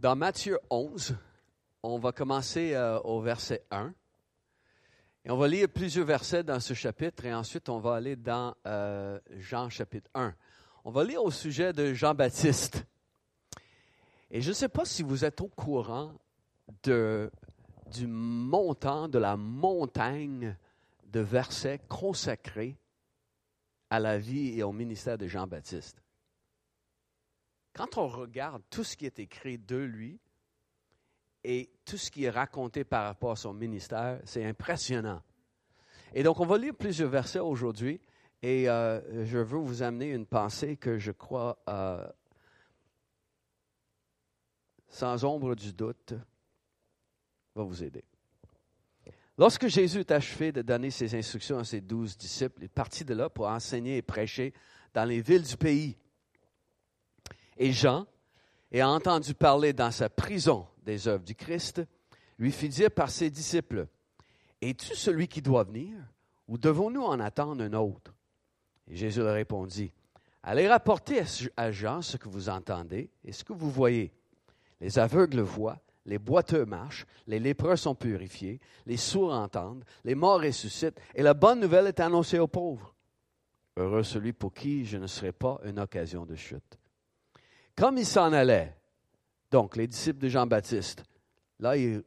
Dans Matthieu 11, on va commencer euh, au verset 1. Et on va lire plusieurs versets dans ce chapitre et ensuite on va aller dans euh, Jean chapitre 1. On va lire au sujet de Jean-Baptiste. Et je ne sais pas si vous êtes au courant du montant, de la montagne de versets consacrés à la vie et au ministère de Jean-Baptiste. Quand on regarde tout ce qui est écrit de lui et tout ce qui est raconté par rapport à son ministère, c'est impressionnant. Et donc, on va lire plusieurs versets aujourd'hui et euh, je veux vous amener une pensée que je crois, euh, sans ombre du doute, va vous aider. Lorsque Jésus est achevé de donner ses instructions à ses douze disciples, il est parti de là pour enseigner et prêcher dans les villes du pays. Et Jean, ayant entendu parler dans sa prison des œuvres du Christ, lui fit dire par ses disciples, Es-tu celui qui doit venir, ou devons-nous en attendre un autre Et Jésus leur répondit, Allez rapporter à Jean ce que vous entendez et ce que vous voyez. Les aveugles voient, les boiteux marchent, les lépreux sont purifiés, les sourds entendent, les morts ressuscitent, et la bonne nouvelle est annoncée aux pauvres. Heureux celui pour qui je ne serai pas une occasion de chute. Comme ils s'en allaient, donc les disciples de Jean-Baptiste, là, ils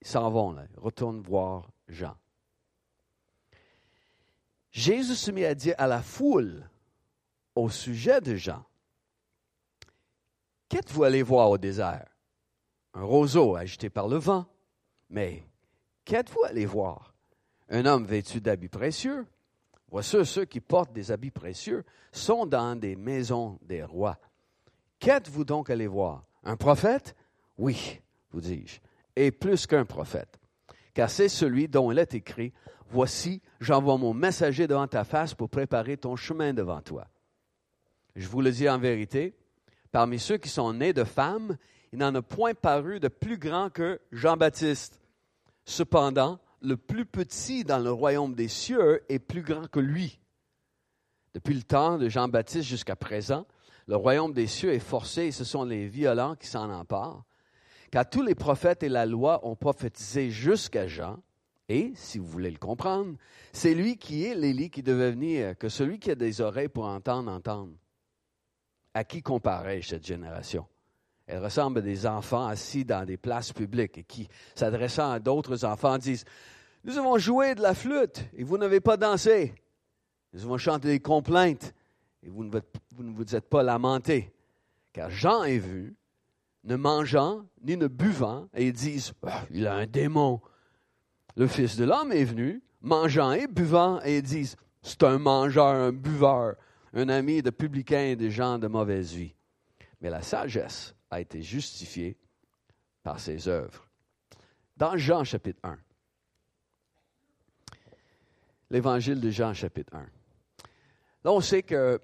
s'en vont, là, ils retournent voir Jean. Jésus se mit à dire à la foule au sujet de Jean, Qu'êtes-vous allé voir au désert? Un roseau agité par le vent. Mais qu'êtes-vous allé voir? Un homme vêtu d'habits précieux? Voici ceux qui portent des habits précieux sont dans des maisons des rois. Qu'êtes-vous donc allé voir? Un prophète? Oui, vous dis-je, et plus qu'un prophète. Car c'est celui dont il est écrit Voici, j'envoie mon messager devant ta face pour préparer ton chemin devant toi. Je vous le dis en vérité, parmi ceux qui sont nés de femmes, il n'en a point paru de plus grand que Jean-Baptiste. Cependant, le plus petit dans le royaume des cieux est plus grand que lui. Depuis le temps de Jean-Baptiste jusqu'à présent, le royaume des cieux est forcé et ce sont les violents qui s'en emparent. Car tous les prophètes et la loi ont prophétisé jusqu'à Jean. Et, si vous voulez le comprendre, c'est lui qui est l'Élie qui devait venir, que celui qui a des oreilles pour entendre, entendre. À qui comparais-je cette génération? Elle ressemble à des enfants assis dans des places publiques et qui, s'adressant à d'autres enfants, disent Nous avons joué de la flûte et vous n'avez pas dansé. Nous avons chanté des complaintes et vous ne, vous êtes pas lamenté. Car Jean est vu, ne mangeant ni ne buvant, et ils disent ah, Il a un démon. Le Fils de l'homme est venu, mangeant et buvant, et ils disent C'est un mangeur, un buveur, un ami de publicains et de gens de mauvaise vie. Mais la sagesse a été justifiée par ses œuvres. Dans Jean chapitre 1, l'évangile de Jean chapitre 1. Là, on sait que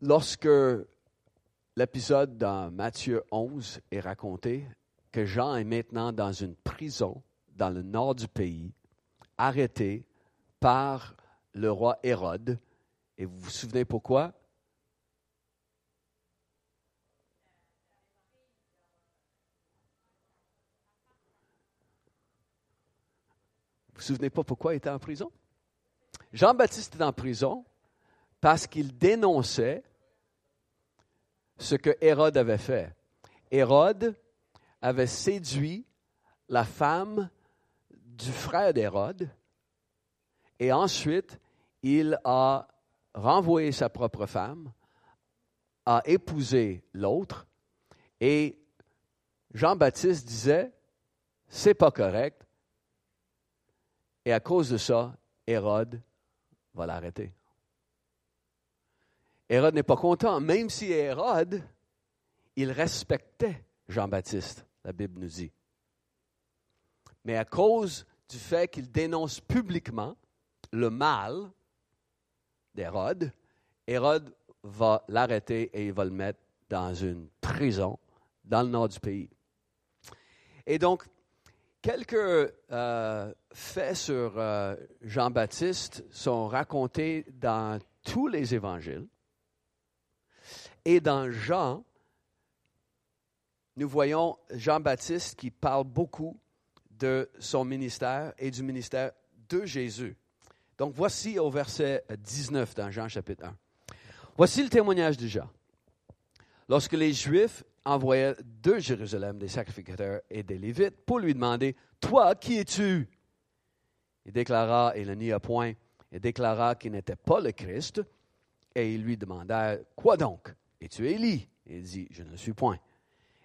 lorsque l'épisode dans Matthieu 11 est raconté, que Jean est maintenant dans une prison dans le nord du pays, arrêté par le roi Hérode. Et vous vous souvenez pourquoi? Vous vous souvenez pas pourquoi il était en prison? Jean-Baptiste est en prison parce qu'il dénonçait ce que Hérode avait fait. Hérode avait séduit la femme du frère d'Hérode et ensuite il a renvoyé sa propre femme, a épousé l'autre et Jean-Baptiste disait c'est pas correct et à cause de ça Hérode va l'arrêter. Hérode n'est pas content, même si Hérode, il respectait Jean-Baptiste, la Bible nous dit. Mais à cause du fait qu'il dénonce publiquement le mal d'Hérode, Hérode va l'arrêter et il va le mettre dans une prison dans le nord du pays. Et donc, quelques euh, faits sur euh, Jean-Baptiste sont racontés dans tous les évangiles. Et dans Jean, nous voyons Jean-Baptiste qui parle beaucoup de son ministère et du ministère de Jésus. Donc voici au verset 19 dans Jean chapitre 1. Voici le témoignage de Jean. Lorsque les Juifs envoyaient de Jérusalem des sacrificateurs et des Lévites pour lui demander, Toi, qui es-tu Il déclara, et le nia point, il déclara qu'il n'était pas le Christ, et ils lui demandèrent, Quoi donc Es-tu Élie? Il dit, Je ne suis point.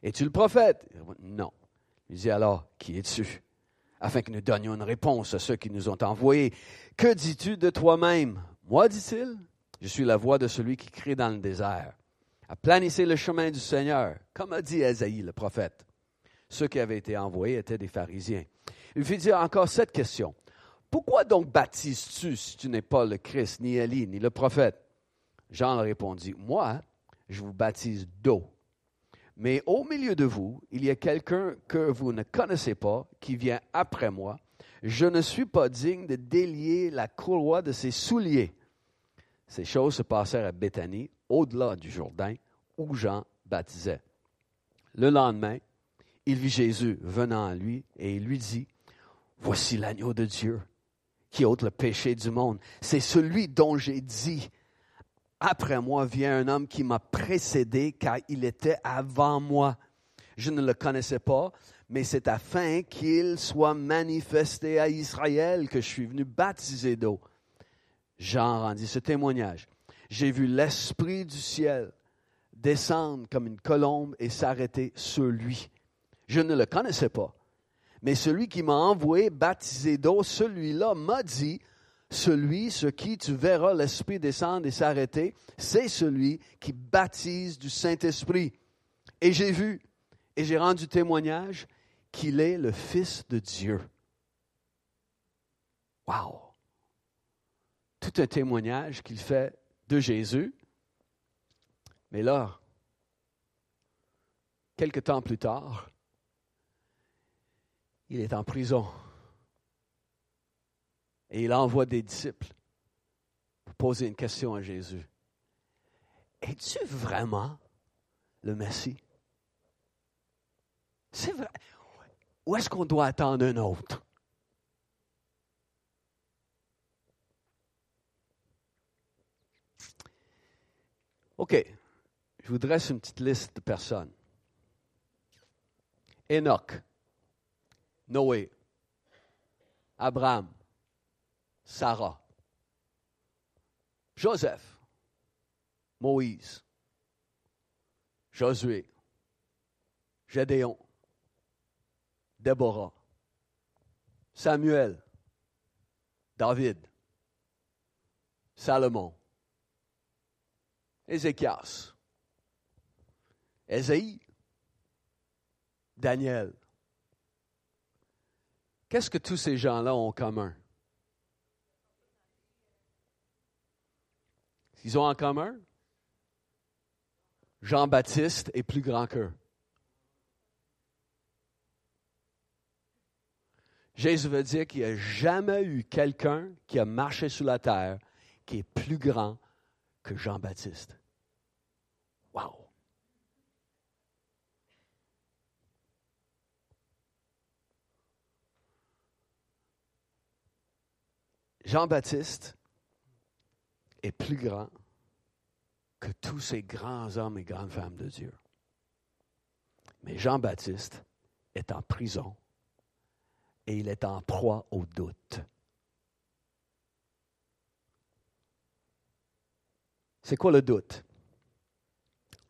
Es-tu le prophète? Non. Il dit alors, Qui es-tu? Afin que nous donnions une réponse à ceux qui nous ont envoyés. Que dis-tu de toi-même? Moi, dit-il, je suis la voix de celui qui crie dans le désert. Aplanissez le chemin du Seigneur, comme a dit Esaïe le prophète. Ceux qui avaient été envoyés étaient des pharisiens. Il fit dire encore cette question. Pourquoi donc baptises-tu si tu n'es pas le Christ, ni Élie, ni le prophète? Jean répondit, Moi, je vous baptise d'eau. Mais au milieu de vous, il y a quelqu'un que vous ne connaissez pas, qui vient après moi. Je ne suis pas digne de délier la courroie de ses souliers. Ces choses se passèrent à Béthanie, au-delà du Jourdain, où Jean baptisait. Le lendemain, il vit Jésus venant à lui et il lui dit, Voici l'agneau de Dieu qui ôte le péché du monde. C'est celui dont j'ai dit, après moi vient un homme qui m'a précédé car il était avant moi. Je ne le connaissais pas, mais c'est afin qu'il soit manifesté à Israël que je suis venu baptiser d'eau. Jean rendit ce témoignage. J'ai vu l'Esprit du ciel descendre comme une colombe et s'arrêter sur lui. Je ne le connaissais pas, mais celui qui m'a envoyé baptiser d'eau, celui-là m'a dit, celui sur qui tu verras l'Esprit descendre et s'arrêter, c'est celui qui baptise du Saint-Esprit. Et j'ai vu, et j'ai rendu témoignage qu'il est le Fils de Dieu. Wow! Tout un témoignage qu'il fait de Jésus. Mais là, quelque temps plus tard, il est en prison. Et il envoie des disciples pour poser une question à Jésus. Es-tu vraiment le Messie? C'est vrai. Ou est-ce qu'on doit attendre un autre? OK. Je vous dresse une petite liste de personnes. Enoch, Noé, Abraham, Sarah, Joseph, Moïse, Josué, Gédéon, Déborah, Samuel, David, Salomon, Ézéchias, Ésaïe, Daniel. Qu'est-ce que tous ces gens-là ont en commun? Ils ont en commun? Jean-Baptiste est plus grand qu'eux. Jésus veut dire qu'il n'y a jamais eu quelqu'un qui a marché sur la terre qui est plus grand que Jean-Baptiste. Wow! Jean-Baptiste est plus grand que tous ces grands hommes et grandes femmes de Dieu. Mais Jean-Baptiste est en prison et il est en proie au doute. C'est quoi le doute?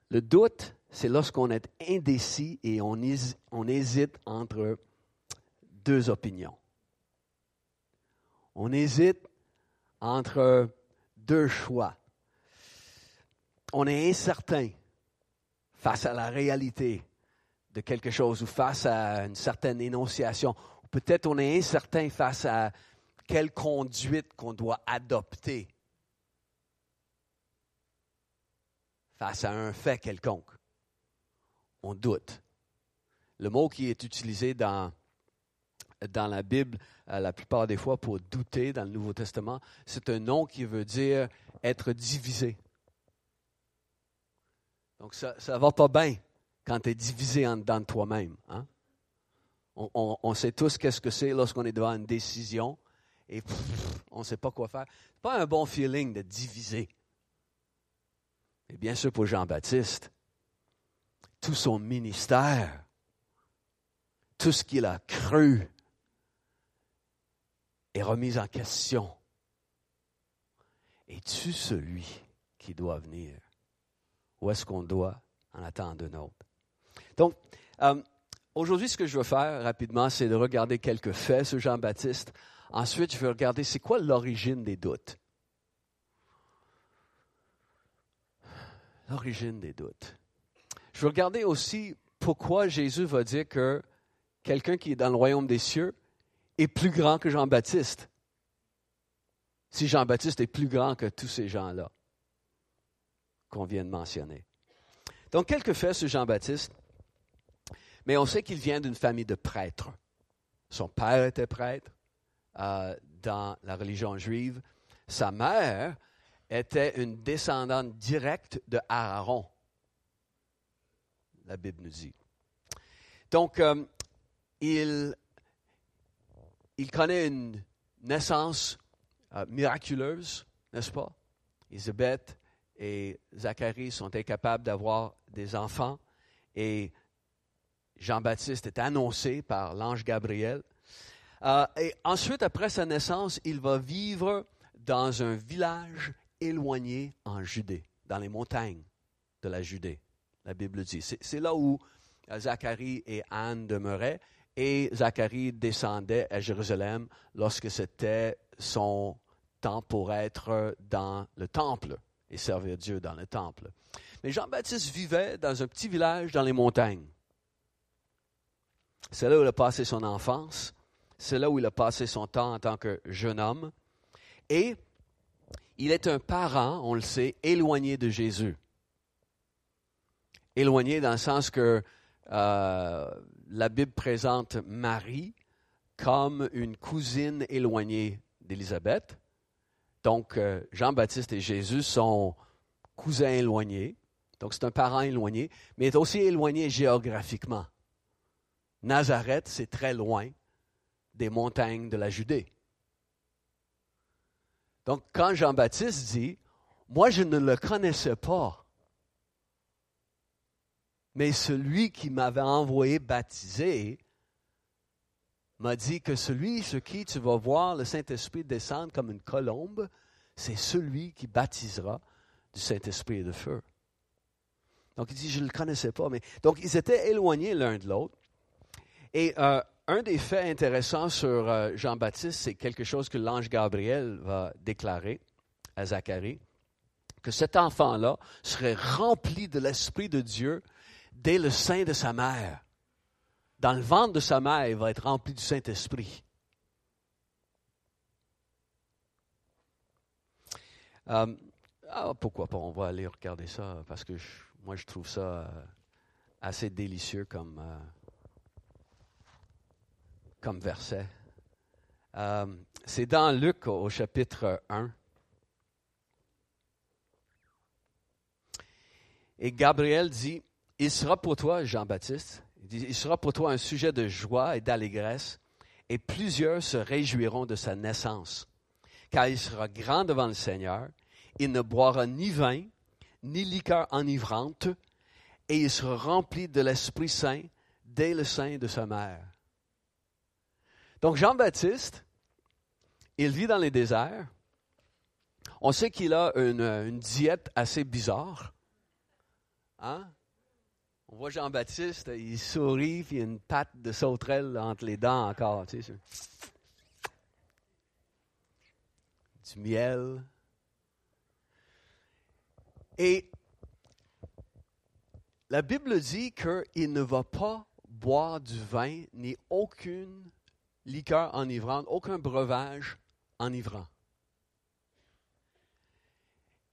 Le doute, c'est lorsqu'on est indécis et on, hésite entre deux opinions. On hésite entre deux choix. On est incertain face à la réalité de quelque chose ou face à une certaine énonciation. Peut-être on est incertain face à quelle conduite qu'on doit adopter face à un fait quelconque. On doute. Le mot qui est utilisé dans, dans la Bible euh, la plupart des fois pour douter dans le Nouveau Testament, c'est un nom qui veut dire être divisé. Donc ça ne va pas bien quand tu es divisé en dedans de toi-même. Hein? On, sait tous qu'est-ce que c'est lorsqu'on est devant une décision et on ne sait pas quoi faire. Ce pas un bon feeling de diviser. Et bien sûr, pour Jean-Baptiste, tout son ministère, tout ce qu'il a cru, est remis en question. Es-tu celui qui doit venir? Ou est-ce qu'on doit en attendre un autre? Donc, euh, aujourd'hui, ce que je veux faire rapidement, c'est de regarder quelques faits sur Jean-Baptiste. Ensuite, je vais regarder c'est quoi l'origine des doutes. L'origine des doutes. Je vais regarder aussi pourquoi Jésus va dire que quelqu'un qui est dans le royaume des cieux est plus grand que Jean-Baptiste. Si Jean-Baptiste est plus grand que tous ces gens-là qu'on vient de mentionner. Donc, quelques faits sur Jean-Baptiste. Mais on sait qu'il vient d'une famille de prêtres. Son père était prêtre euh, dans la religion juive. Sa mère était une descendante directe de Aaron. La Bible nous dit. Donc, euh, il, il connaît une naissance euh, miraculeuse, n'est-ce pas? Élisabeth et Zacharie sont incapables d'avoir des enfants et Jean-Baptiste est annoncé par l'ange Gabriel. Euh, et ensuite, après sa naissance, il va vivre dans un village éloigné en Judée, dans les montagnes de la Judée, la Bible dit. C'est là où euh, Zacharie et Anne demeuraient et Zacharie descendait à Jérusalem lorsque c'était son temps pour être dans le temple et servir Dieu dans le temple. Mais Jean-Baptiste vivait dans un petit village dans les montagnes. C'est là où il a passé son enfance. C'est là où il a passé son temps en tant que jeune homme. Et il est un parent, on le sait, éloigné de Jésus. Éloigné dans le sens que euh, la Bible présente Marie comme une cousine éloignée d'Élisabeth. Donc, euh, Jean-Baptiste et Jésus sont cousins éloignés. Donc, c'est un parent éloigné, mais est aussi éloigné géographiquement. Nazareth, c'est très loin des montagnes de la Judée. Donc, quand Jean-Baptiste dit, moi je ne le connaissais pas, mais celui qui m'avait envoyé baptiser m'a dit que celui sur qui tu vas voir le Saint-Esprit descendre comme une colombe, c'est celui qui baptisera du Saint-Esprit de feu. Donc il dit, je ne le connaissais pas. Donc ils étaient éloignés l'un de l'autre. Et euh, un des faits intéressants sur euh, Jean-Baptiste, c'est quelque chose que l'ange Gabriel va déclarer à Zacharie, que cet enfant-là serait rempli de l'Esprit de Dieu dès le sein de sa mère. Dans le ventre de sa mère, il va être rempli du Saint-Esprit. Euh, ah, pourquoi pas, on va aller regarder ça, parce que moi je trouve ça assez délicieux comme, comme verset. Euh, c'est dans Luc au, chapitre 1. Et Gabriel dit, il sera pour toi, Jean-Baptiste, il sera pour toi un sujet de joie et d'allégresse, et plusieurs se réjouiront de sa naissance, car il sera grand devant le Seigneur, il ne boira ni vin, ni liqueur enivrante, et il sera rempli de l'Esprit Saint dès le sein de sa mère. Donc Jean-Baptiste, il vit dans les déserts. On sait qu'il a une, diète assez bizarre. Hein? On voit Jean-Baptiste, il sourit, puis il a une patte de sauterelle entre les dents encore. Tu sais, du miel. Et la Bible dit qu'il ne va pas boire du vin ni aucune liqueur enivrante, aucun breuvage enivrant.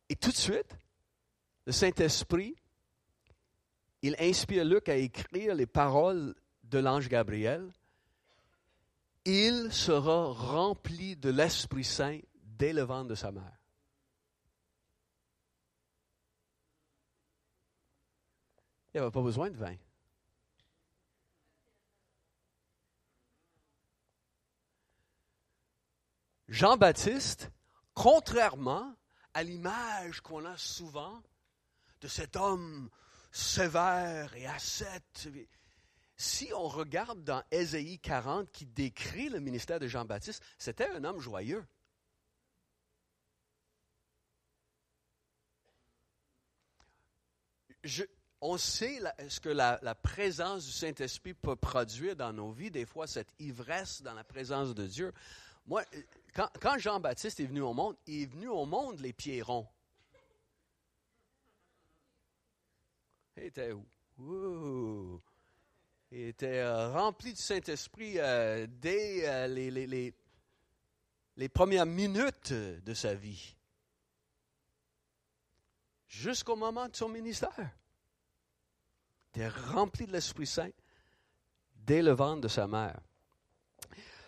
Et tout de suite, le Saint-Esprit, il inspire Luc à écrire les paroles de l'ange Gabriel. Il sera rempli de l'Esprit Saint dès le ventre de sa mère. Il n'y avait pas besoin de vin. Jean-Baptiste, contrairement à l'image qu'on a souvent de cet homme sévère et ascète, si on regarde dans Ésaïe 40 qui décrit le ministère de Jean-Baptiste, c'était un homme joyeux. on sait ce que la, présence du Saint-Esprit peut produire dans nos vies, des fois cette ivresse dans la présence de Dieu. Moi, quand, Jean-Baptiste est venu au monde, il est venu au monde les pieds ronds. Il était était euh, rempli du Saint-Esprit euh, dès euh, les, les, les, premières minutes de sa vie, jusqu'au moment de son ministère. Il était rempli de l'Esprit Saint dès le ventre de sa mère.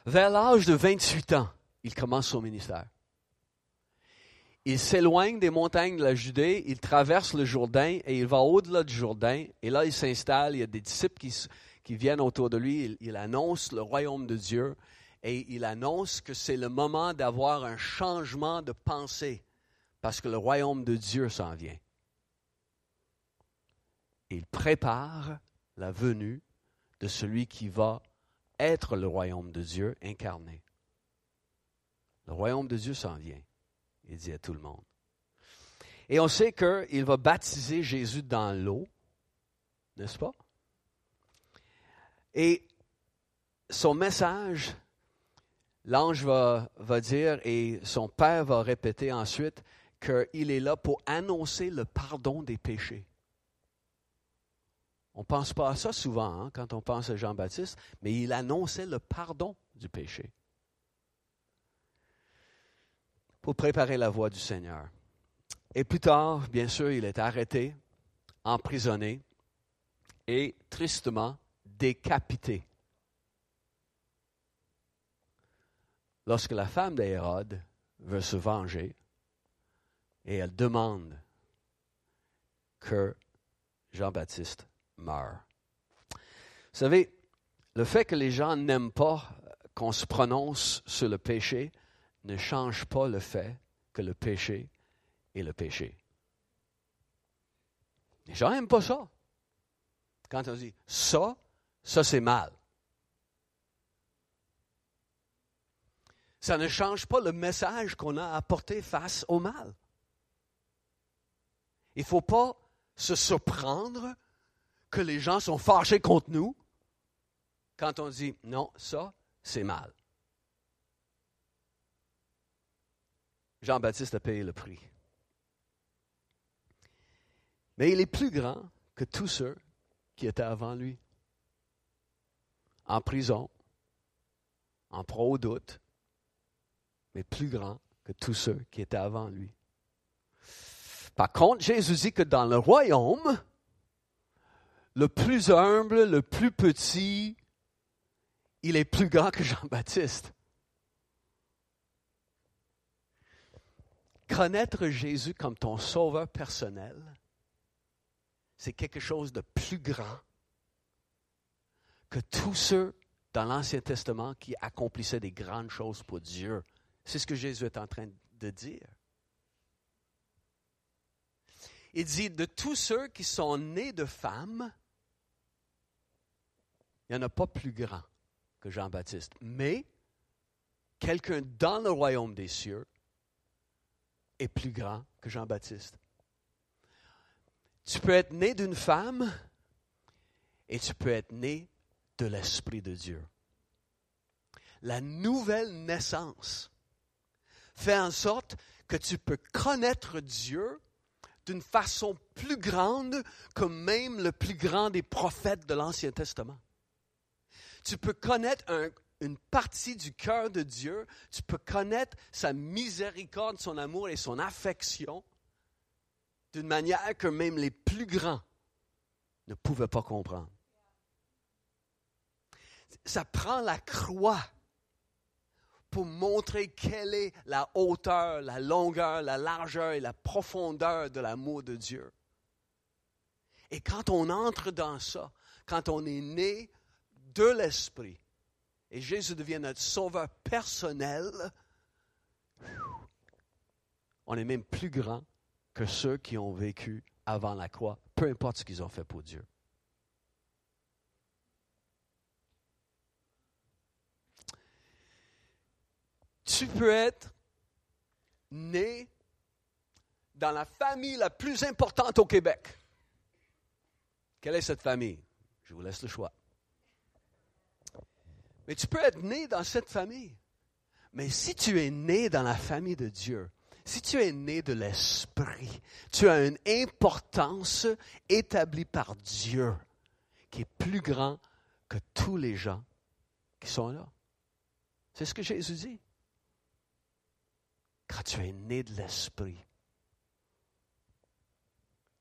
Vers l'âge de 28 ans, il commence son ministère. Il s'éloigne des montagnes de la Judée, il traverse le Jourdain et il va au-delà du Jourdain. Et là, il s'installe, il y a des disciples qui, qui viennent autour de lui. Il, annonce le royaume de Dieu et il annonce que c'est le moment d'avoir un changement de pensée parce que le royaume de Dieu s'en vient. Il prépare la venue de celui qui va être le royaume de Dieu incarné. Le royaume de Dieu s'en vient, il dit à tout le monde. Et on sait qu'il va baptiser Jésus dans l'eau, n'est-ce pas? Et son message, l'ange va, dire, et son père va répéter ensuite, qu'il est là pour annoncer le pardon des péchés. On ne pense pas à ça souvent hein, quand on pense à Jean-Baptiste, mais il annonçait le pardon du péché pour préparer la voie du Seigneur. Et plus tard, bien sûr, il est arrêté, emprisonné et tristement décapité. Lorsque la femme d'Hérode veut se venger et elle demande que Jean-Baptiste meure. Vous savez, le fait que les gens n'aiment pas qu'on se prononce sur le péché ne change pas le fait que le péché est le péché. Les gens n'aiment pas ça. Quand on dit ça, ça c'est mal. Ça ne change pas le message qu'on a apporté face au mal. Il ne faut pas se surprendre que les gens sont fâchés contre nous quand on dit non, ça, c'est mal. Jean-Baptiste a payé le prix. Mais il est plus grand que tous ceux qui étaient avant lui. En prison, en au doute, mais plus grand que tous ceux qui étaient avant lui. Par contre, Jésus dit que dans le royaume, le plus humble, le plus petit, il est plus grand que Jean-Baptiste. Connaître Jésus comme ton sauveur personnel, c'est quelque chose de plus grand que tous ceux dans l'Ancien Testament qui accomplissaient des grandes choses pour Dieu. C'est ce que Jésus est en train de dire. Il dit, de tous ceux qui sont nés de femmes, il n'y en a pas plus grand que Jean-Baptiste. Mais quelqu'un dans le royaume des cieux est plus grand que Jean-Baptiste. Tu peux être né d'une femme et tu peux être né de l'Esprit de Dieu. La nouvelle naissance fait en sorte que tu peux connaître Dieu d'une façon plus grande que même le plus grand des prophètes de l'Ancien Testament. Tu peux connaître un, une partie du cœur de Dieu, tu peux connaître sa miséricorde, son amour et son affection d'une manière que même les plus grands ne pouvaient pas comprendre. Ça prend la croix pour montrer quelle est la hauteur, la longueur, la largeur et la profondeur de l'amour de Dieu. Et quand on entre dans ça, quand on est né de l'Esprit, et Jésus devient notre sauveur personnel, on est même plus grand que ceux qui ont vécu avant la croix, peu importe ce qu'ils ont fait pour Dieu. Tu peux être né dans la famille la plus importante au Québec. Quelle est cette famille? Je vous laisse le choix. Mais tu peux être né dans cette famille. Mais si tu es né dans la famille de Dieu, si tu es né de l'Esprit, tu as une importance établie par Dieu qui est plus grand que tous les gens qui sont là. C'est ce que Jésus dit. Quand tu es né de l'Esprit,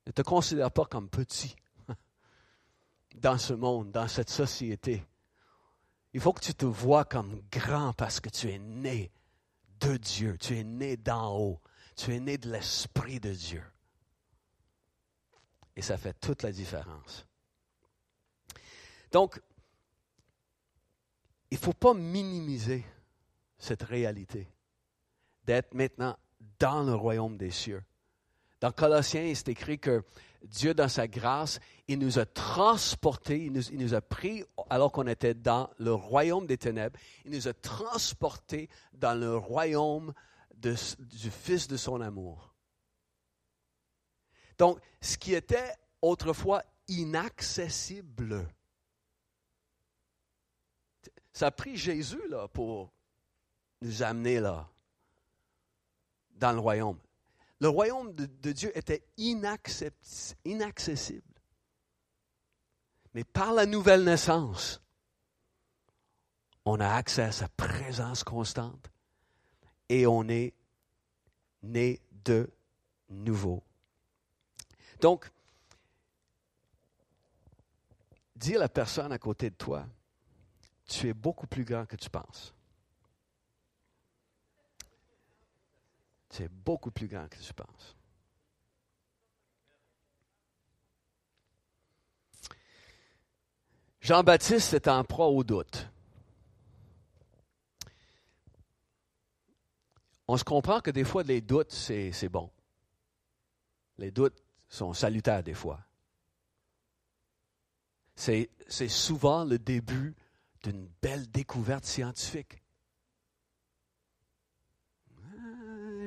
ne te considère pas comme petit dans ce monde, dans cette société. Il faut que tu te vois comme grand parce que tu es né de Dieu, tu es né d'en haut, tu es né de l'Esprit de Dieu. Et ça fait toute la différence. Donc, il ne faut pas minimiser cette réalité d'être maintenant dans le royaume des cieux. Dans Colossiens, c'est écrit que Dieu, dans sa grâce, il nous a transportés, il nous, a pris alors qu'on était dans le royaume des ténèbres, il nous a transportés dans le royaume du Fils de son amour. Donc, ce qui était autrefois inaccessible, ça a pris Jésus là, pour nous amener là, dans le royaume. Le royaume de, Dieu était inaccessible. Mais par la nouvelle naissance, on a accès à sa présence constante et on est né de nouveau. Donc, dis à la personne à côté de toi, tu es beaucoup plus grand que tu penses. C'est beaucoup plus grand que tu penses. Jean-Baptiste est en proie au doute. On se comprend que des fois, les doutes, c'est, bon. Les doutes sont salutaires des fois. C'est souvent le début d'une belle découverte scientifique.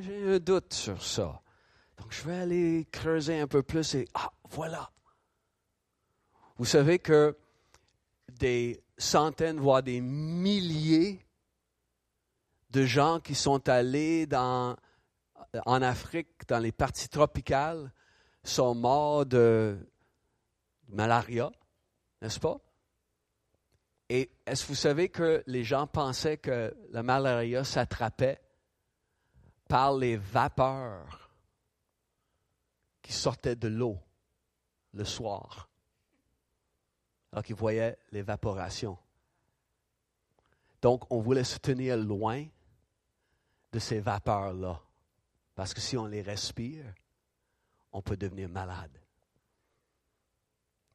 J'ai un doute sur ça. Donc, je vais aller creuser un peu plus et, ah, voilà. Vous savez que des centaines, voire des milliers de gens qui sont allés dans, en Afrique, dans les parties tropicales, sont morts de malaria, n'est-ce pas? Et est-ce que vous savez que les gens pensaient que la malaria s'attrapait par les vapeurs qui sortaient de l'eau le soir, alors qu'ils voyaient l'évaporation. Donc, on voulait se tenir loin de ces vapeurs-là, parce que si on les respire, on peut devenir malade.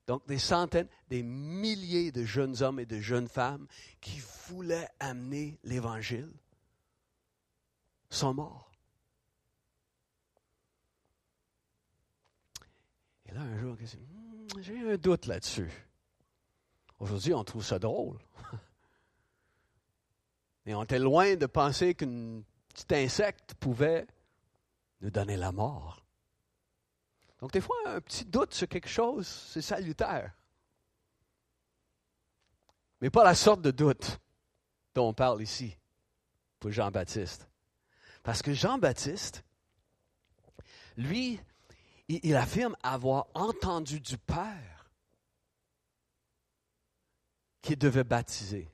Donc, des centaines, des milliers de jeunes hommes et de jeunes femmes qui voulaient amener l'Évangile sont morts. Et là, un jour, hmm, j'ai un doute là-dessus. Aujourd'hui, on trouve ça drôle. Et on était loin de penser qu'un petit insecte pouvait nous donner la mort. Donc, des fois, un petit doute sur quelque chose, c'est salutaire. Mais pas la sorte de doute dont on parle ici pour Jean-Baptiste. Parce que Jean-Baptiste, lui, il, affirme avoir entendu du Père qu'il devait baptiser.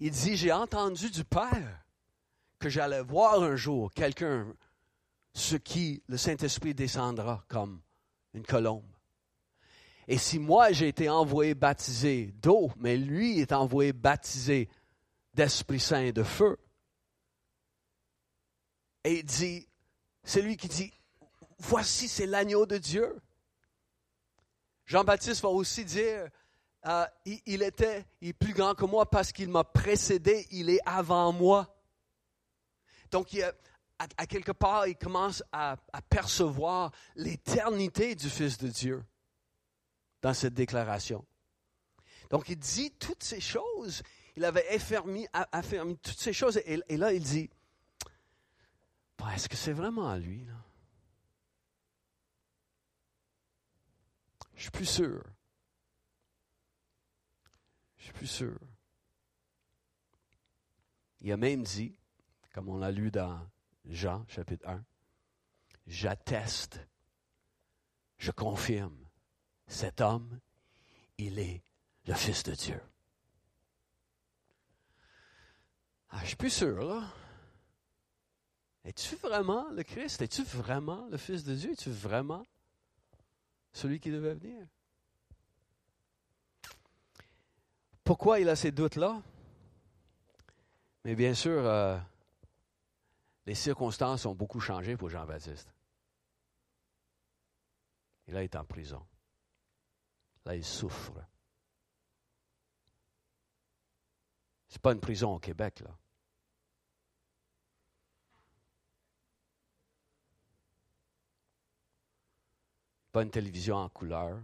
Il dit, j'ai entendu du Père que j'allais voir un jour quelqu'un ce qui le Saint-Esprit descendra comme une colombe. Et si moi j'ai été envoyé baptiser d'eau, mais lui est envoyé baptiser d'Esprit Saint et de feu, et il dit, c'est lui qui dit, voici c'est l'agneau de Dieu Jean-Baptiste va aussi dire, euh, il, était il est plus grand que moi parce qu'il m'a précédé, il est avant moi. Donc, à, quelque part, il commence à, percevoir l'éternité du Fils de Dieu dans cette déclaration. Donc, il dit toutes ces choses. Il avait affermi, toutes ces choses. Et là, il dit, est-ce que c'est vraiment lui? Là? Je suis plus sûr. Je suis plus sûr. Il a même dit, comme on l'a lu dans Jean chapitre 1, j'atteste, je confirme, cet homme, il est le Fils de Dieu. Ah, je suis plus sûr, là. Es-tu vraiment le Christ? Es-tu vraiment le Fils de Dieu? Es-tu vraiment celui qui devait venir? Pourquoi il a ces doutes-là? Mais bien sûr, euh, les circonstances ont beaucoup changé pour Jean-Baptiste. Et là, il est en prison. Là, il souffre. Ce n'est pas une prison au Québec, là. Pas une télévision en couleur.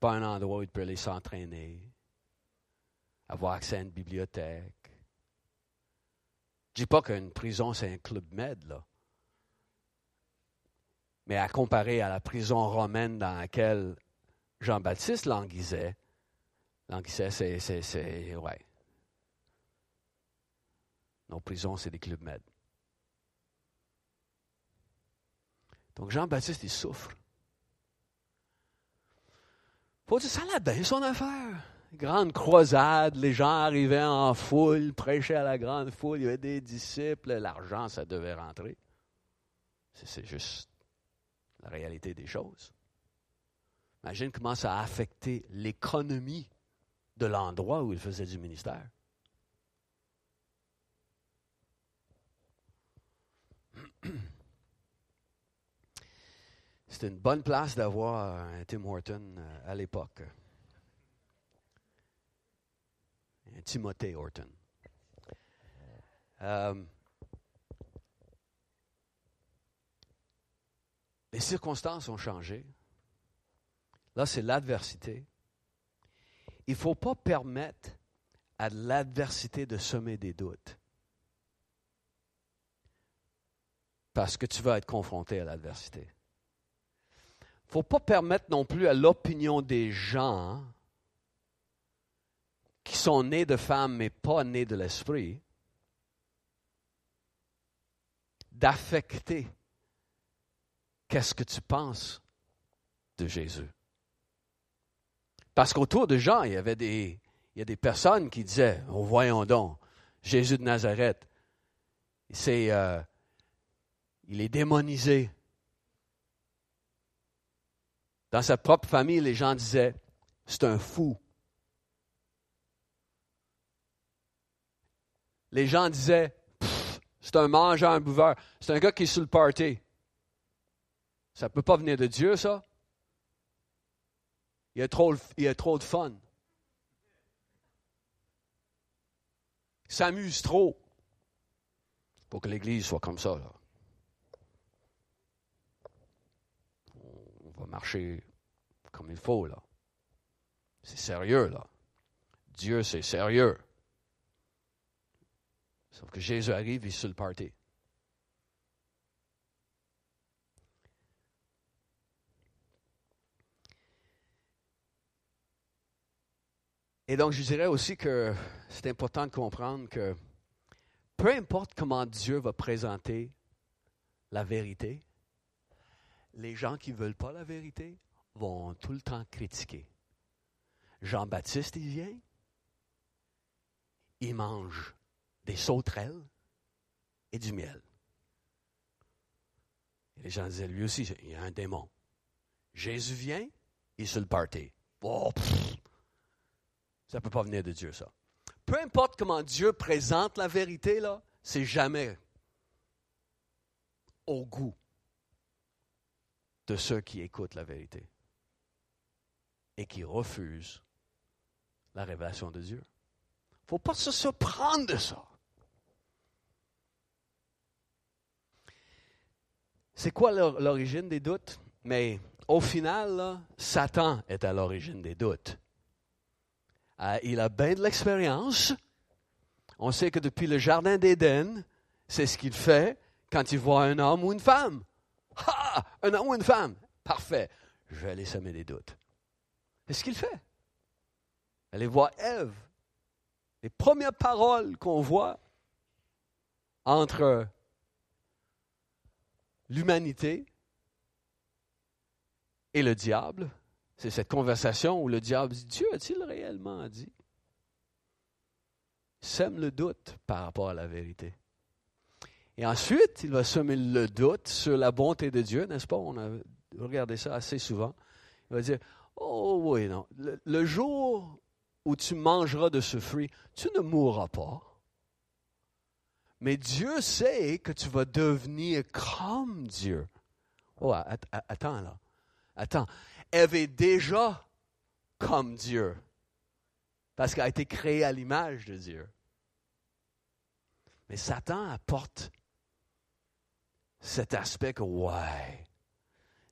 Pas un endroit où il peut aller s'entraîner. Avoir accès à une bibliothèque. Je dis pas qu'une prison, c'est un club med, là. Mais à comparer à la prison romaine dans laquelle Jean-Baptiste languissait, languissait, c'est, c'est, c'est, ouais. Nos prisons, c'est des clubs med. Donc Jean-Baptiste, il souffre. Faut dire, ça allait bien son affaire. Grande croisade, les gens arrivaient en foule, prêchaient à la grande foule, il y avait des disciples, l'argent, ça devait rentrer. C'est juste la réalité des choses. Imagine comment ça a affecté l'économie de l'endroit où il faisait du ministère. C'était une bonne place d'avoir un Tim Horton euh, à l'époque. Un Timothée Horton. Euh, les circonstances ont changé. Là, c'est l'adversité. Il ne faut pas permettre à l'adversité de semer des doutes. Parce que tu vas être confronté à l'adversité ne faut pas permettre non plus à l'opinion des gens qui sont nés de femmes mais pas nés de l'esprit d'affecter qu'est-ce que tu penses de Jésus. Parce qu'autour de Jean, il y avait des, il y a des personnes qui disaient, oh, voyons donc, Jésus de Nazareth, c'est, euh, il est démonisé. Dans sa propre famille, les gens disaient, c'est un fou. Les gens disaient, c'est un mangeur, un buveur. C'est un gars qui est sous le party. Ça ne peut pas venir de Dieu, ça. Il a trop, a trop de fun. Il s'amuse trop pour que l'Église soit comme ça. Là. va marcher comme il faut, là. C'est sérieux, là. Dieu, c'est sérieux. Sauf que Jésus arrive, il sur le party. Et donc, je dirais aussi que c'est important de comprendre que peu importe comment Dieu va présenter la vérité, les gens qui ne veulent pas la vérité vont tout le temps critiquer. Jean-Baptiste, il vient, il mange des sauterelles et du miel. Et les gens disaient, lui aussi, il y a un démon. Jésus vient, il sur le party. Oh, ça ne peut pas venir de Dieu, ça. Peu importe comment Dieu présente la vérité, là, c'est jamais au goût de ceux qui écoutent la vérité et qui refusent la révélation de Dieu. Il ne faut pas se surprendre de ça. C'est quoi l'origine des doutes? Mais au final, Satan est à l'origine des doutes. Euh, il a bien de l'expérience. On sait que depuis le Jardin d'Éden, c'est ce qu'il fait quand il voit un homme ou une femme. Ah, un homme ou une femme. Parfait. Je vais aller semer des doutes. C'est ce qu'il fait. Allez voir Ève. Les premières paroles qu'on voit entre l'humanité et le diable, c'est cette conversation où le diable dit Dieu a-t-il réellement dit? Sème le doute par rapport à la vérité. Et ensuite, il va semer le doute sur la bonté de Dieu, n'est-ce pas? On a regardé ça assez souvent. Il va dire, oh oui, non, le, jour où tu mangeras de ce fruit, tu ne mourras pas. Mais Dieu sait que tu vas devenir comme Dieu. Oh, attends là. Attends. Elle est déjà comme Dieu. Parce qu'elle a été créée à l'image de Dieu. Mais Satan apporte cet aspect que, ouais,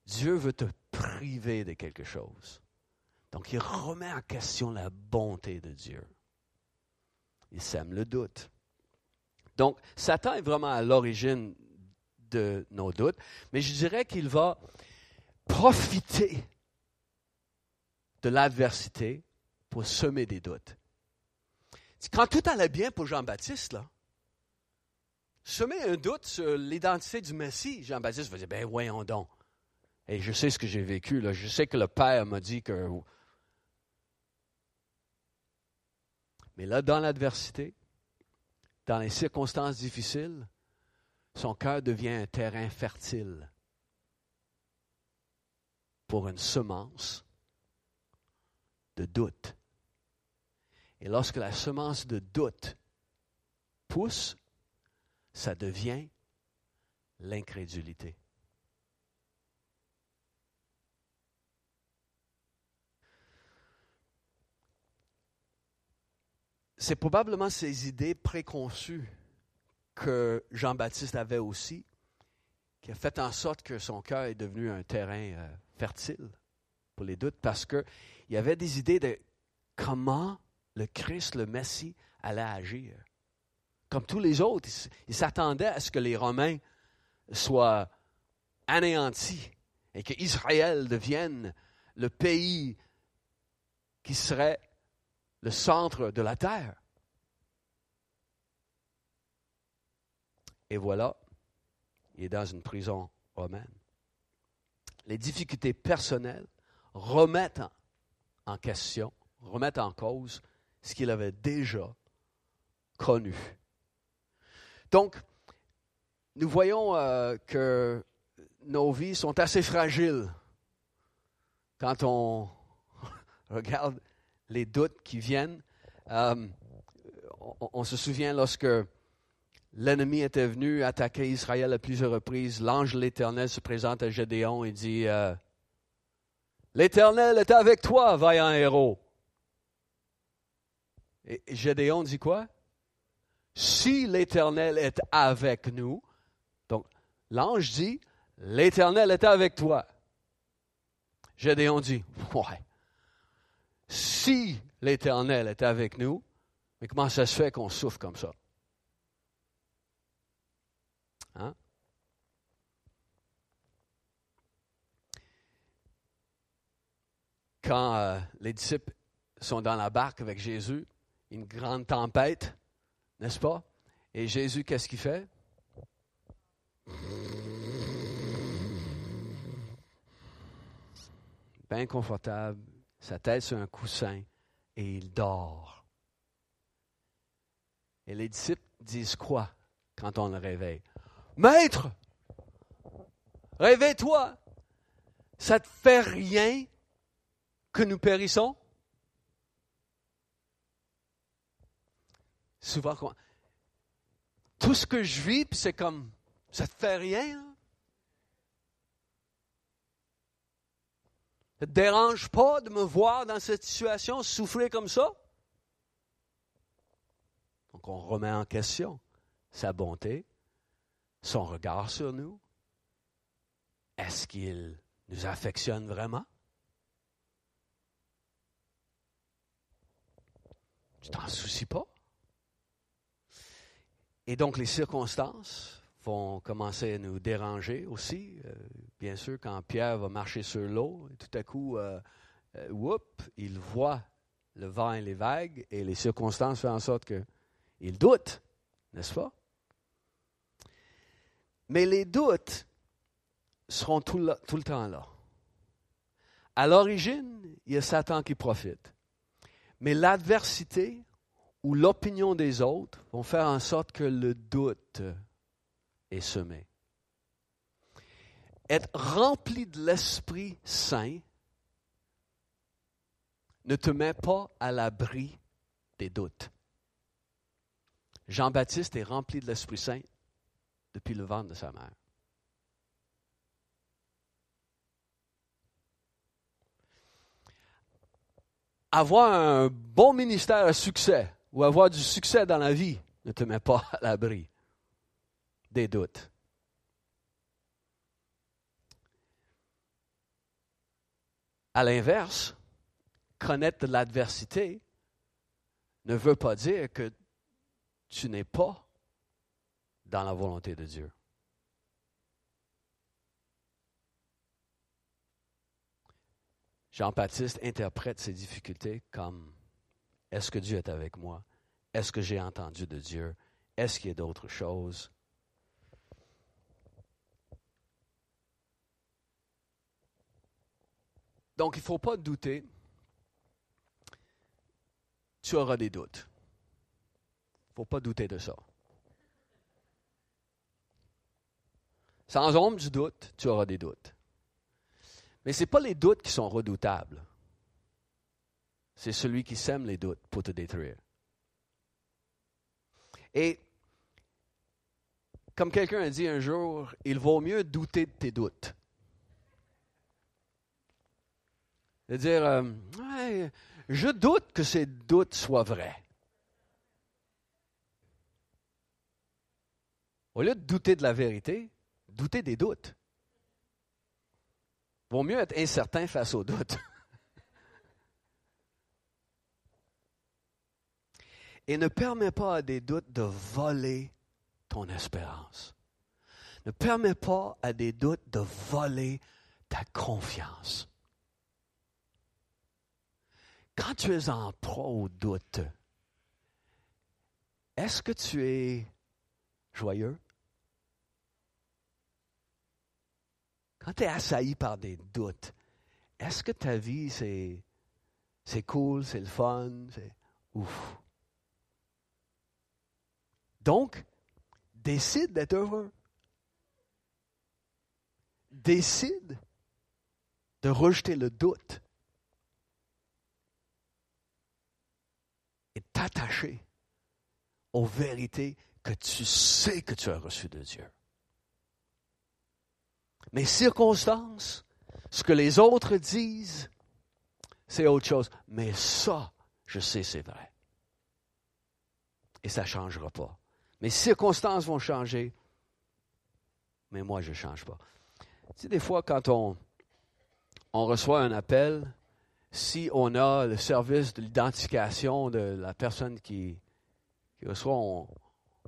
Dieu veut te priver de quelque chose. Donc, il remet en question la bonté de Dieu. Il sème le doute. Donc, Satan est vraiment à l'origine de nos doutes, mais je dirais qu'il va profiter de l'adversité pour semer des doutes. Quand tout allait bien pour Jean-Baptiste, semer un doute sur l'identité du Messie, Jean-Baptiste va dire, ben voyons donc. Et je sais ce que j'ai vécu, je sais que le Père m'a dit que... Mais là, dans l'adversité, dans les circonstances difficiles, son cœur devient un terrain fertile pour une semence de doute. Et lorsque la semence de doute pousse, ça devient l'incrédulité. C'est probablement ces idées préconçues que Jean-Baptiste avait aussi, qui a fait en sorte que son cœur est devenu un terrain euh, fertile pour les doutes, parce qu'il y avait des idées de comment le Christ, le Messie, allait agir. Comme tous les autres, ils s'attendaient à ce que les Romains soient anéantis et qu'Israël devienne le pays qui serait le centre de la terre. Et voilà, il est dans une prison romaine. Les difficultés personnelles remettent en, question, remettent en cause ce qu'il avait déjà connu. Donc, nous voyons euh, que nos vies sont assez fragiles quand on regarde les doutes qui viennent. Euh, on, se souvient lorsque l'ennemi était venu attaquer Israël à plusieurs reprises, l'ange de l'Éternel se présente à Gédéon et dit, euh, L'Éternel est avec toi, vaillant héros. Et Gédéon dit quoi? si l'Éternel est avec nous, donc l'ange dit, l'Éternel est avec toi. Gédéon dit, ouais, si l'Éternel est avec nous, mais comment ça se fait qu'on souffre comme ça? Hein? Quand euh, les disciples sont dans la barque avec Jésus, une grande tempête, n'est-ce pas? Et Jésus, qu'est-ce qu'il fait? Bien confortable, sa tête sur un coussin, et il dort. Et les disciples disent quoi quand on le réveille? Maître, réveille-toi. Ça te fait rien que nous périssons? souvent, tout ce que je vis, c'est comme, ça te fait rien? Hein? ne dérange pas de me voir dans cette situation souffrir comme ça? Donc on remet en question sa bonté, son regard sur nous. Est-ce qu'il nous affectionne vraiment? Tu t'en soucies pas? Et donc les circonstances vont commencer à nous déranger aussi. Euh, bien sûr, quand Pierre va marcher sur l'eau, tout à coup, euh, euh, il voit le vent et les vagues, et les circonstances font en sorte qu'il doute, n'est-ce pas? Mais les doutes seront tout tout le temps là. À l'origine, il y a Satan qui profite. Mais l'adversité ou l'opinion des autres vont faire en sorte que le doute Être rempli de l'Esprit Saint ne te met pas à l'abri des doutes. Jean-Baptiste est rempli de l'Esprit Saint depuis le ventre de sa mère. Avoir un bon ministère à succès ou avoir du succès dans la vie ne te met pas à l'abri des doutes. À l'inverse, connaître l'adversité ne veut pas dire que tu n'es pas dans la volonté de Dieu. Jean-Baptiste interprète ces difficultés comme est-ce que Dieu est avec moi? Est-ce que j'ai entendu de Dieu? Est-ce qu'il y a d'autres choses? Donc, il ne faut pas douter. Tu auras des doutes. Il ne faut pas douter de ça. Sans ombre du doute, tu auras des doutes. Mais ce n'est pas les doutes qui sont redoutables. C'est celui qui sème les doutes pour te détruire. Et comme quelqu'un a dit un jour, il vaut mieux douter de tes doutes de dire euh, Je doute que ces doutes soient vrais. Au lieu de douter de la vérité, douter des doutes. Vaut mieux être incertain face aux doutes. Et ne permets pas à des doutes de voler ton espérance. Ne permets pas à des doutes de voler ta confiance. Quand tu es en proie au doute, est-ce que tu es joyeux? Quand tu es assailli par des doutes, est-ce que ta vie, c'est, c'est cool, c'est le fun, c'est ouf? Donc, décide d'être heureux. Décide de rejeter le doute et t'attacher aux vérités que tu sais que tu as reçues de Dieu. Mes circonstances, ce que les autres disent, c'est autre chose. Mais ça, je sais, c'est vrai. Et ça ne changera pas. Mes circonstances vont changer, mais moi, je ne change pas. Tu sais, des fois, quand on reçoit un appel, si on a le service de l'identification de la personne qui, reçoit, on,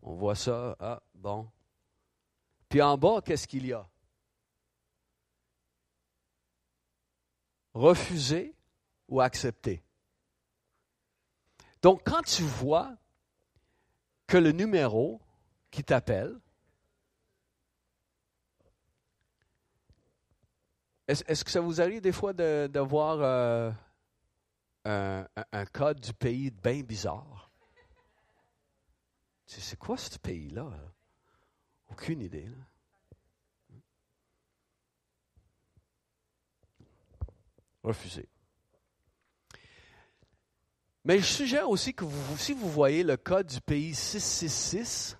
voit ça. Ah, bon. Puis en bas, qu'est-ce qu'il y a? Refuser ou accepter? Donc, quand tu vois que le numéro qui t'appelle, Est-ce que ça vous arrive des fois de, voir euh, un, code du pays bien bizarre? C'est quoi ce pays-là? Aucune idée. Refusé. Mais je suggère aussi que vous, si vous voyez le code du pays 666,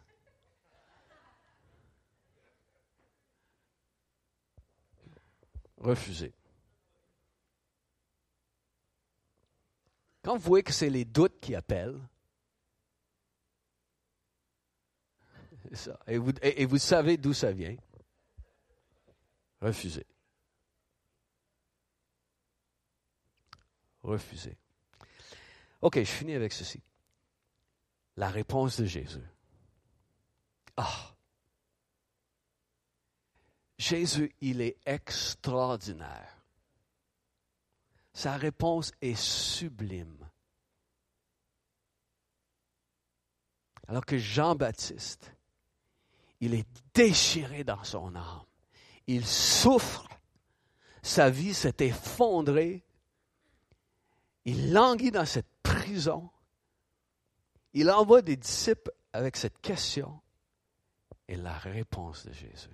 refusé. Quand vous voyez que c'est les doutes qui appellent, ça, et, vous, et vous savez d'où ça vient, refusez. Refusez. OK, je finis avec ceci. La réponse de Jésus. Ah! Jésus, il est extraordinaire. Sa réponse est sublime. Alors que Jean-Baptiste, il est déchiré dans son âme. Il souffre. Sa vie s'est effondrée. Il languit dans cette prison. Il envoie des disciples avec cette question et la réponse de Jésus.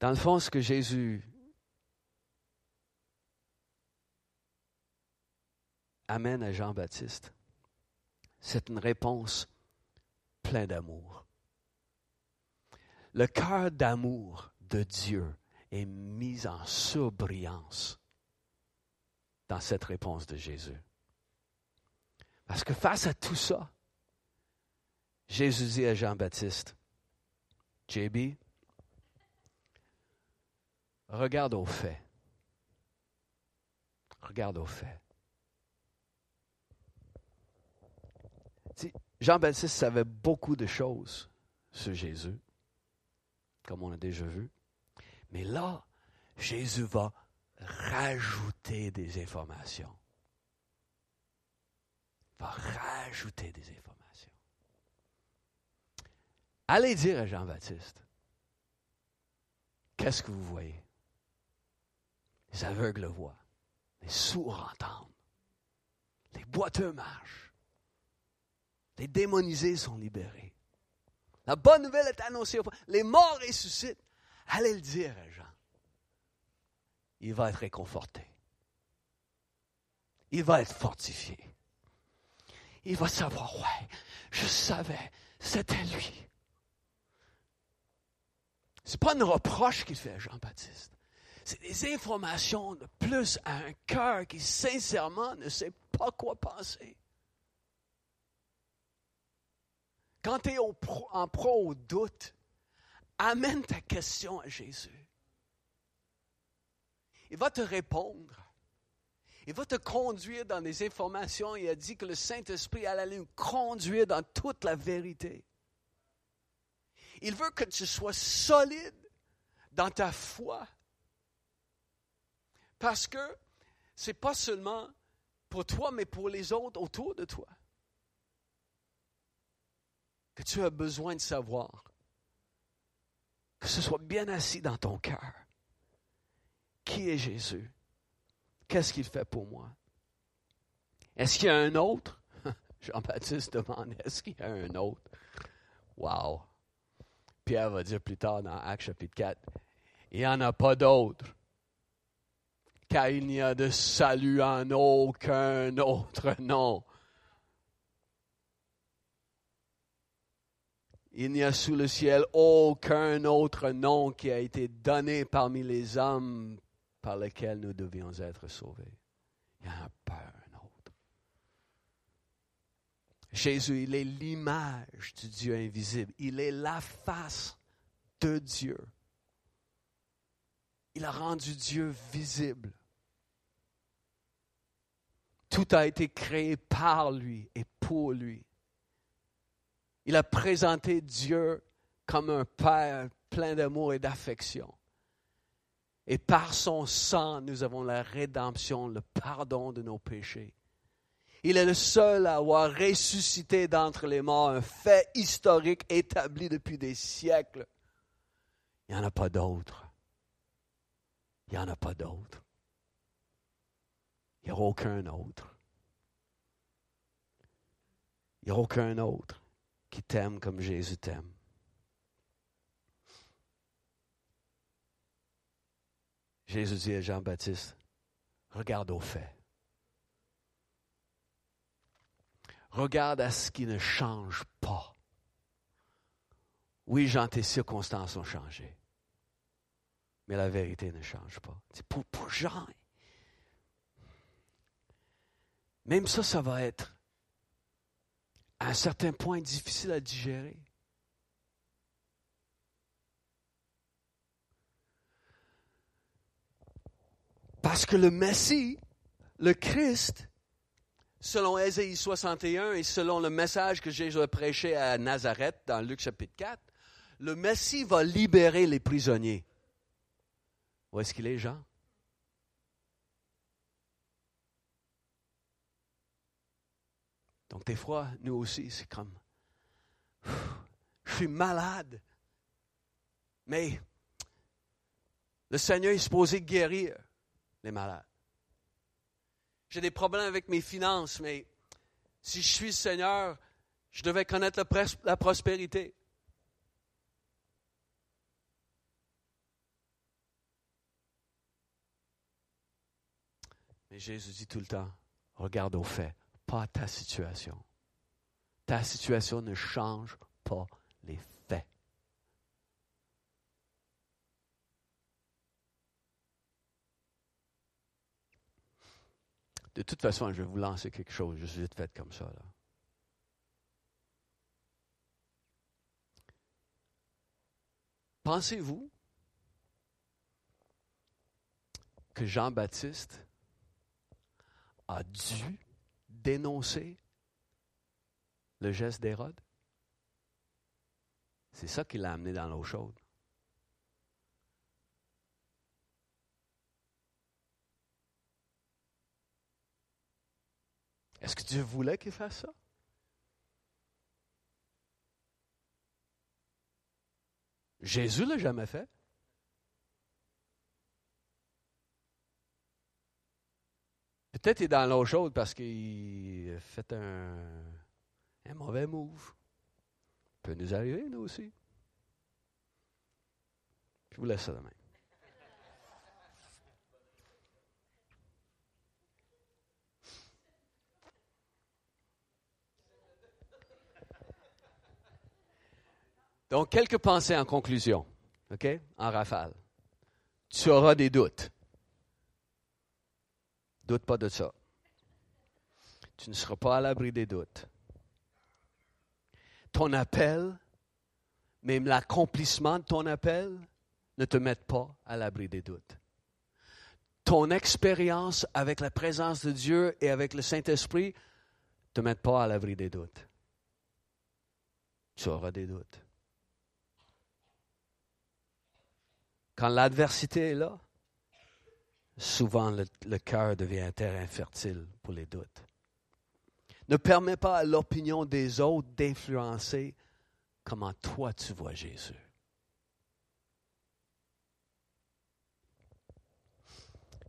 Dans le fond, ce que Jésus amène à Jean-Baptiste, c'est une réponse pleine d'amour. Le cœur d'amour de Dieu est mis en surbrillance dans cette réponse de Jésus. Parce que face à tout ça, Jésus dit à Jean-Baptiste, JB, Regarde au fait. Regarde au fait. Jean-Baptiste savait beaucoup de choses sur Jésus, comme on a déjà vu. Mais là, Jésus va rajouter des informations. Va rajouter des informations. Allez dire à Jean-Baptiste, qu'est-ce que vous voyez? Les aveugles voient, les sourds entendent, les boiteux marchent, les démonisés sont libérés. La bonne nouvelle est annoncée, les morts ressuscitent. Allez le dire à Jean. Il va être réconforté. Il va être fortifié. Il va savoir, ouais, je savais, c'était lui. Ce n'est pas une reproche qu'il fait à Jean-Baptiste c'est des informations de plus à un cœur qui sincèrement ne sait pas quoi penser. Quand tu es en pro au doute, amène ta question à Jésus. Il va te répondre. Il va te conduire dans des informations. Il a dit que le Saint-Esprit allait nous conduire dans toute la vérité. Il veut que tu sois solide dans ta foi. Parce que ce n'est pas seulement pour toi, mais pour les autres autour de toi. Que tu as besoin de savoir. Que ce soit bien assis dans ton cœur. Qui est Jésus? Qu'est-ce qu'il fait pour moi? Est-ce qu'il y a un autre? Jean-Baptiste demande, est-ce qu'il y a un autre? Wow! Pierre va dire plus tard dans Acte chapitre 4, il n'y en a pas d'autre car il n'y a de salut en aucun autre nom. Il n'y a sous le ciel aucun autre nom qui a été donné parmi les hommes par lesquels nous devions être sauvés. Il n'y en a pas un autre. Jésus, il est l'image du Dieu invisible. Il est la face de Dieu. Il a rendu Dieu visible. Tout a été créé par lui et pour lui. Il a présenté Dieu comme un Père plein d'amour et d'affection. Et par son sang, nous avons la rédemption, le pardon de nos péchés. Il est le seul à avoir ressuscité d'entre les morts, un fait historique établi depuis des siècles. Il n'y en a pas d'autre. Il n'y en a pas d'autre. Il n'y a aucun autre. Il n'y a aucun autre qui t'aime comme Jésus t'aime. Jésus dit à Jean-Baptiste, regarde au fait. Regarde à ce qui ne change pas. Oui, Jean, tes circonstances ont changé. Mais la vérité ne change pas. Pour, pour Jean, même ça, ça va être à un certain point difficile à digérer. Parce que le Messie, le Christ, selon Ésaïe 61 et selon le message que Jésus prêché à Nazareth dans Luc chapitre 4, le Messie va libérer les prisonniers. Où est-ce qu'il est, Jean? Donc des fois, nous aussi, c'est comme, je suis malade, mais le Seigneur est supposé guérir les malades. J'ai des problèmes avec mes finances, mais si je suis Seigneur, je devais connaître la, prospérité. Mais Jésus dit tout le temps, regarde au fait, pas ta situation. Ta situation ne change pas les faits. De toute façon, je vais vous lancer quelque chose. Suis vite fait comme ça. Pensez-vous que Jean-Baptiste a dû dénoncer le geste d'Hérode? C'est ça qui l'a amené dans l'eau chaude. Est-ce que Dieu voulait qu'il fasse ça? Jésus l'a jamais fait. Peut-être est dans l'eau chaude parce qu'il fait un, mauvais move. peut nous arriver, nous aussi. Je vous laisse ça demain. Donc, quelques pensées en conclusion, OK, en rafale. Tu auras des doutes. Doute pas de ça. Tu ne seras pas à l'abri des doutes. Ton appel, même l'accomplissement de ton appel, ne te met pas à l'abri des doutes. Ton expérience avec la présence de Dieu et avec le Saint-Esprit ne te met pas à l'abri des doutes. Tu auras des doutes. Quand l'adversité est là, souvent le, cœur devient un terrain fertile pour les doutes. Ne permets pas à l'opinion des autres d'influencer comment toi tu vois Jésus.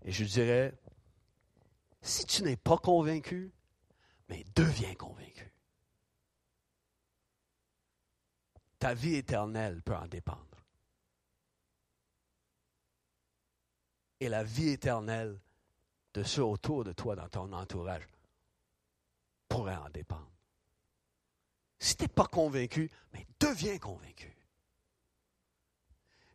Et je dirais, si tu n'es pas convaincu, mais deviens convaincu. Ta vie éternelle peut en dépendre. Et la vie éternelle de ceux autour de toi dans ton entourage pourrait en dépendre. Si tu n'es pas convaincu, mais deviens convaincu.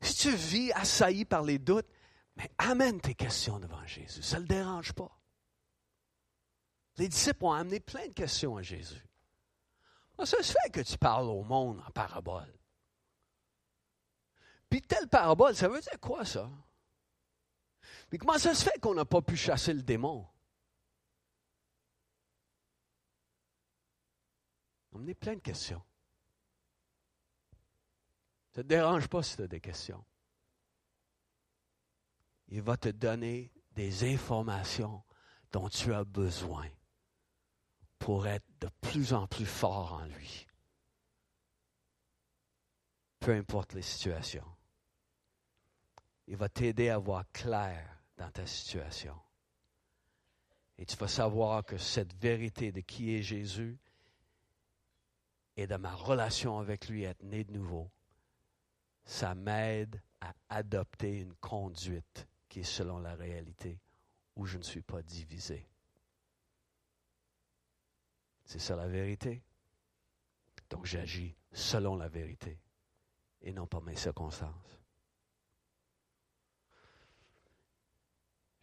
Si tu vis assailli par les doutes, mais amène tes questions devant Jésus. Ça ne le dérange pas. Les disciples ont amené plein de questions à Jésus. ça se fait que tu parles au monde en parabole. Puis telle parabole, ça veut dire quoi ça? Mais comment ça se fait qu'on n'a pas pu chasser le démon? On a plein de questions. Ça ne te dérange pas si tu as des questions. Il va te donner des informations dont tu as besoin pour être de plus en plus fort en lui. Peu importe les situations. Il va t'aider à voir clair dans ta situation. Et tu vas savoir que cette vérité de qui est Jésus et de ma relation avec lui, être né de nouveau, ça m'aide à adopter une conduite qui est selon la réalité, où je ne suis pas divisé. C'est ça la vérité. Donc j'agis selon la vérité et non pas mes circonstances.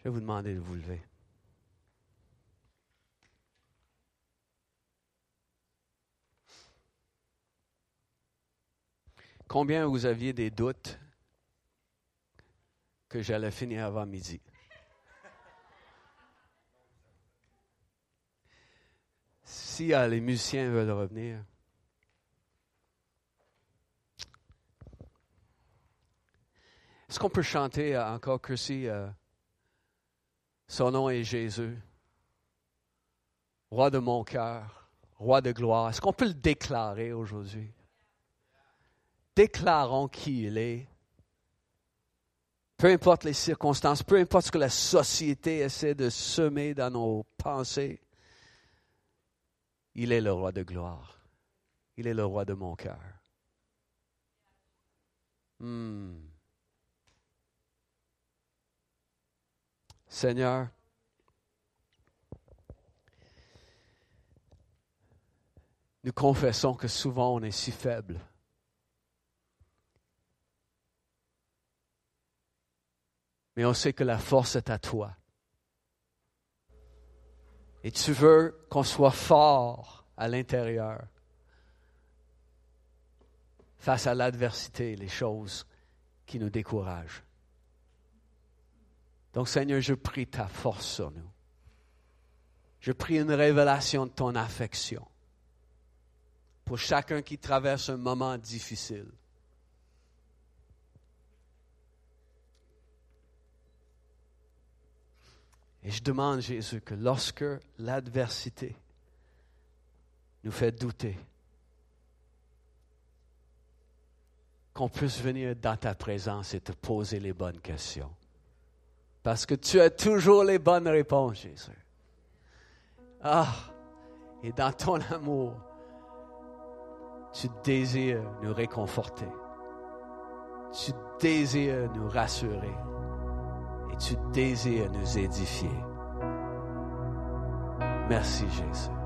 Vais vous demander de vous lever. Combien vous aviez des doutes que j'allais finir avant midi? Si euh, les musiciens veulent revenir. Est-ce qu'on peut chanter euh, encore que si euh, son nom est Jésus, roi de mon cœur, roi de gloire? Est-ce qu'on peut le déclarer aujourd'hui? Déclarons qui il est. Peu importe les circonstances, peu importe ce que la société essaie de semer dans nos pensées, il est le roi de gloire. Il est le roi de mon cœur. Hmm. Seigneur, nous confessons que souvent on est si faible. Mais on sait que la force est à toi. Et tu veux qu'on soit fort à l'intérieur face à l'adversité, les choses qui nous découragent. Donc Seigneur, je prie ta force sur nous. Je prie une révélation de ton affection pour chacun qui traverse un moment difficile. Et je demande, Jésus, que lorsque l'adversité nous fait douter, qu'on puisse venir dans ta présence et te poser les bonnes questions. Parce que tu as toujours les bonnes réponses, Jésus. Ah, et dans ton amour, tu désires nous réconforter. Tu désires nous rassurer. Et tu désires nous édifier. Merci, Jésus.